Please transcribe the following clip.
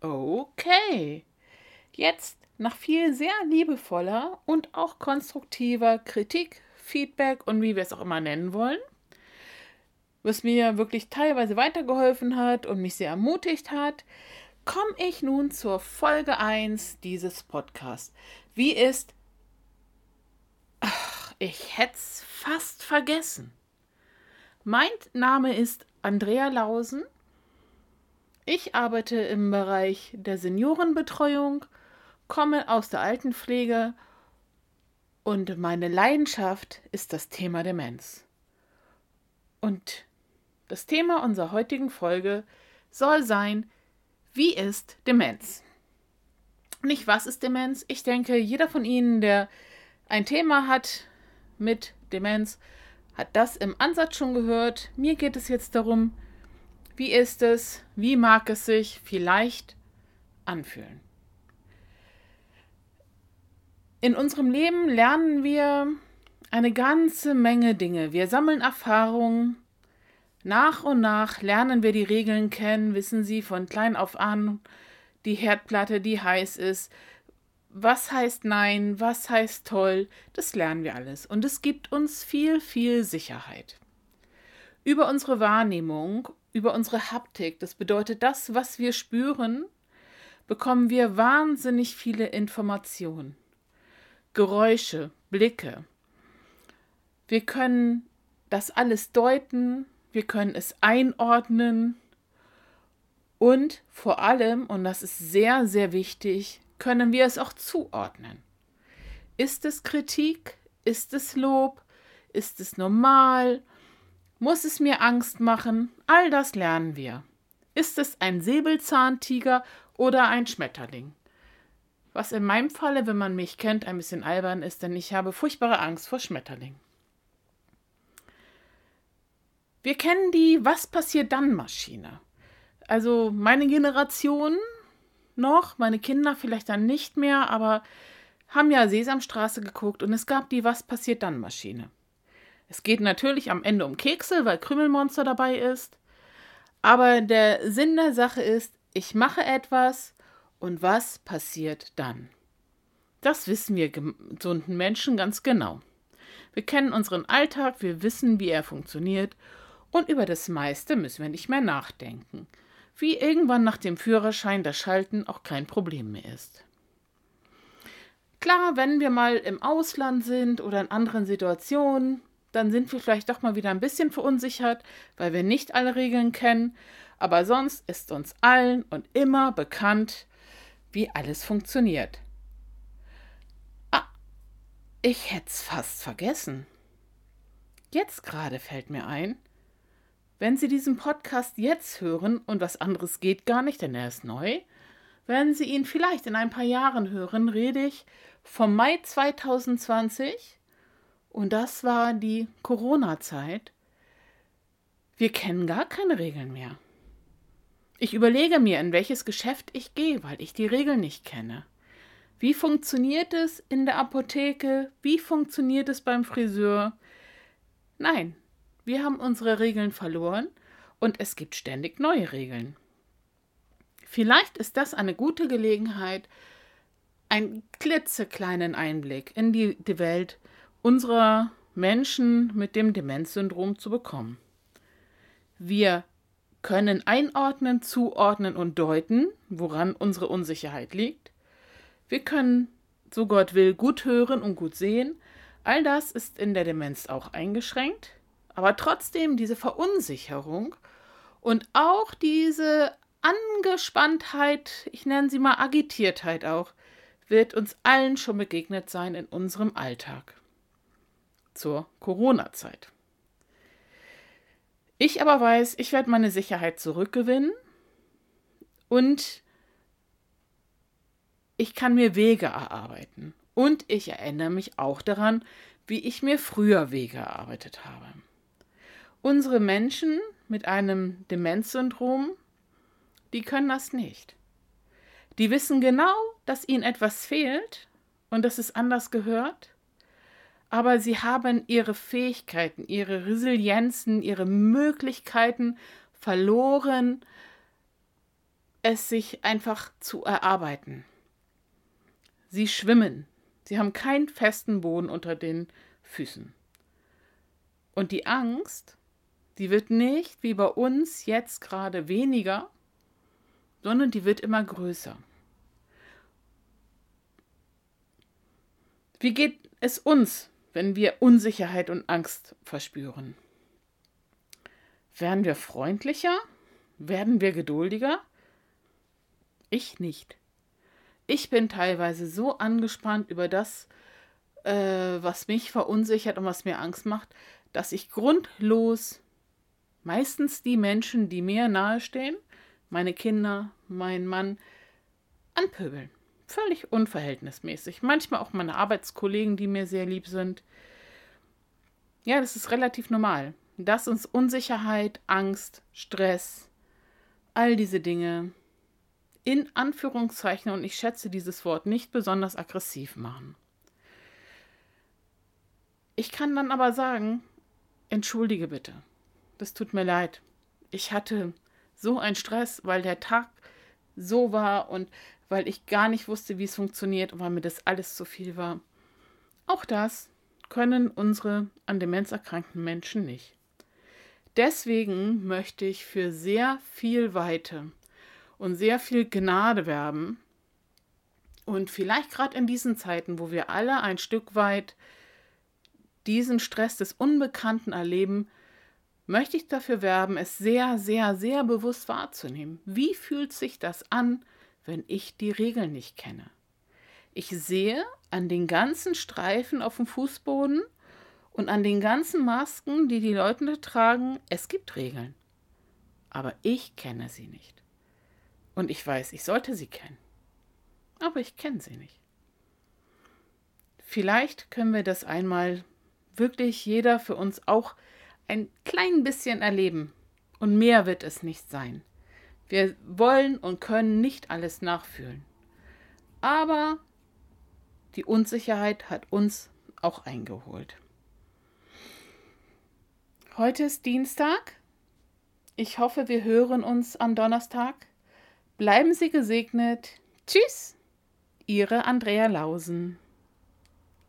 Okay. Jetzt nach viel sehr liebevoller und auch konstruktiver Kritik, Feedback und wie wir es auch immer nennen wollen, was mir wirklich teilweise weitergeholfen hat und mich sehr ermutigt hat, komme ich nun zur Folge 1 dieses Podcasts. Wie ist. Ach, ich hätte es fast vergessen. Mein Name ist Andrea Lausen. Ich arbeite im Bereich der Seniorenbetreuung, komme aus der Altenpflege und meine Leidenschaft ist das Thema Demenz. Und das Thema unserer heutigen Folge soll sein, wie ist Demenz? Nicht was ist Demenz? Ich denke, jeder von Ihnen, der ein Thema hat mit Demenz, hat das im Ansatz schon gehört. Mir geht es jetzt darum, wie ist es, wie mag es sich vielleicht anfühlen. In unserem Leben lernen wir eine ganze Menge Dinge. Wir sammeln Erfahrungen, nach und nach lernen wir die Regeln kennen, wissen Sie von klein auf an, die Herdplatte, die heiß ist. Was heißt Nein, was heißt toll, das lernen wir alles. Und es gibt uns viel, viel Sicherheit. Über unsere Wahrnehmung, über unsere Haptik, das bedeutet das, was wir spüren, bekommen wir wahnsinnig viele Informationen. Geräusche, Blicke. Wir können das alles deuten, wir können es einordnen und vor allem, und das ist sehr, sehr wichtig, können wir es auch zuordnen. Ist es Kritik? Ist es Lob? Ist es normal? Muss es mir Angst machen? All das lernen wir. Ist es ein Säbelzahntiger oder ein Schmetterling? Was in meinem Falle, wenn man mich kennt, ein bisschen albern ist, denn ich habe furchtbare Angst vor Schmetterlingen. Wir kennen die Was passiert dann Maschine. Also meine Generation noch, meine Kinder vielleicht dann nicht mehr, aber haben ja Sesamstraße geguckt und es gab die Was passiert dann Maschine. Es geht natürlich am Ende um Kekse, weil Krümelmonster dabei ist. Aber der Sinn der Sache ist, ich mache etwas und was passiert dann? Das wissen wir gesunden Menschen ganz genau. Wir kennen unseren Alltag, wir wissen, wie er funktioniert und über das meiste müssen wir nicht mehr nachdenken, wie irgendwann nach dem Führerschein das Schalten auch kein Problem mehr ist. Klar, wenn wir mal im Ausland sind oder in anderen Situationen, dann sind wir vielleicht doch mal wieder ein bisschen verunsichert, weil wir nicht alle Regeln kennen, aber sonst ist uns allen und immer bekannt, wie alles funktioniert. Ah, ich hätte es fast vergessen. Jetzt gerade fällt mir ein, wenn Sie diesen Podcast jetzt hören und was anderes geht gar nicht, denn er ist neu, wenn Sie ihn vielleicht in ein paar Jahren hören, rede ich vom Mai 2020 und das war die Corona-Zeit. Wir kennen gar keine Regeln mehr. Ich überlege mir, in welches Geschäft ich gehe, weil ich die Regeln nicht kenne. Wie funktioniert es in der Apotheke? Wie funktioniert es beim Friseur? Nein, wir haben unsere Regeln verloren und es gibt ständig neue Regeln. Vielleicht ist das eine gute Gelegenheit, einen klitzekleinen Einblick in die, die Welt unserer Menschen mit dem Demenzsyndrom zu bekommen. Wir können einordnen, zuordnen und deuten, woran unsere Unsicherheit liegt. Wir können, so Gott will, gut hören und gut sehen. All das ist in der Demenz auch eingeschränkt. Aber trotzdem diese Verunsicherung und auch diese Angespanntheit, ich nenne sie mal Agitiertheit auch, wird uns allen schon begegnet sein in unserem Alltag. Zur Corona-Zeit. Ich aber weiß, ich werde meine Sicherheit zurückgewinnen und ich kann mir Wege erarbeiten. Und ich erinnere mich auch daran, wie ich mir früher Wege erarbeitet habe. Unsere Menschen mit einem Demenzsyndrom, die können das nicht. Die wissen genau, dass ihnen etwas fehlt und dass es anders gehört, aber sie haben ihre Fähigkeiten, ihre Resilienzen, ihre Möglichkeiten verloren, es sich einfach zu erarbeiten. Sie schwimmen. Sie haben keinen festen Boden unter den Füßen. Und die Angst, die wird nicht wie bei uns jetzt gerade weniger, sondern die wird immer größer. Wie geht es uns, wenn wir Unsicherheit und Angst verspüren? Werden wir freundlicher? Werden wir geduldiger? Ich nicht. Ich bin teilweise so angespannt über das, äh, was mich verunsichert und was mir Angst macht, dass ich grundlos meistens die Menschen, die mir nahestehen, meine Kinder, mein Mann, anpöbeln. Völlig unverhältnismäßig. Manchmal auch meine Arbeitskollegen, die mir sehr lieb sind. Ja, das ist relativ normal. Dass uns Unsicherheit, Angst, Stress, all diese Dinge in Anführungszeichen, und ich schätze dieses Wort nicht besonders aggressiv machen. Ich kann dann aber sagen, entschuldige bitte, das tut mir leid. Ich hatte so einen Stress, weil der Tag so war und weil ich gar nicht wusste, wie es funktioniert und weil mir das alles zu viel war. Auch das können unsere an Demenz erkrankten Menschen nicht. Deswegen möchte ich für sehr viel Weite und sehr viel Gnade werben. Und vielleicht gerade in diesen Zeiten, wo wir alle ein Stück weit diesen Stress des Unbekannten erleben, möchte ich dafür werben, es sehr, sehr, sehr bewusst wahrzunehmen. Wie fühlt sich das an, wenn ich die Regeln nicht kenne. Ich sehe an den ganzen Streifen auf dem Fußboden und an den ganzen Masken, die die Leute tragen, es gibt Regeln. Aber ich kenne sie nicht. Und ich weiß, ich sollte sie kennen. Aber ich kenne sie nicht. Vielleicht können wir das einmal wirklich jeder für uns auch ein klein bisschen erleben. Und mehr wird es nicht sein. Wir wollen und können nicht alles nachfühlen. Aber die Unsicherheit hat uns auch eingeholt. Heute ist Dienstag. Ich hoffe, wir hören uns am Donnerstag. Bleiben Sie gesegnet. Tschüss, Ihre Andrea Lausen.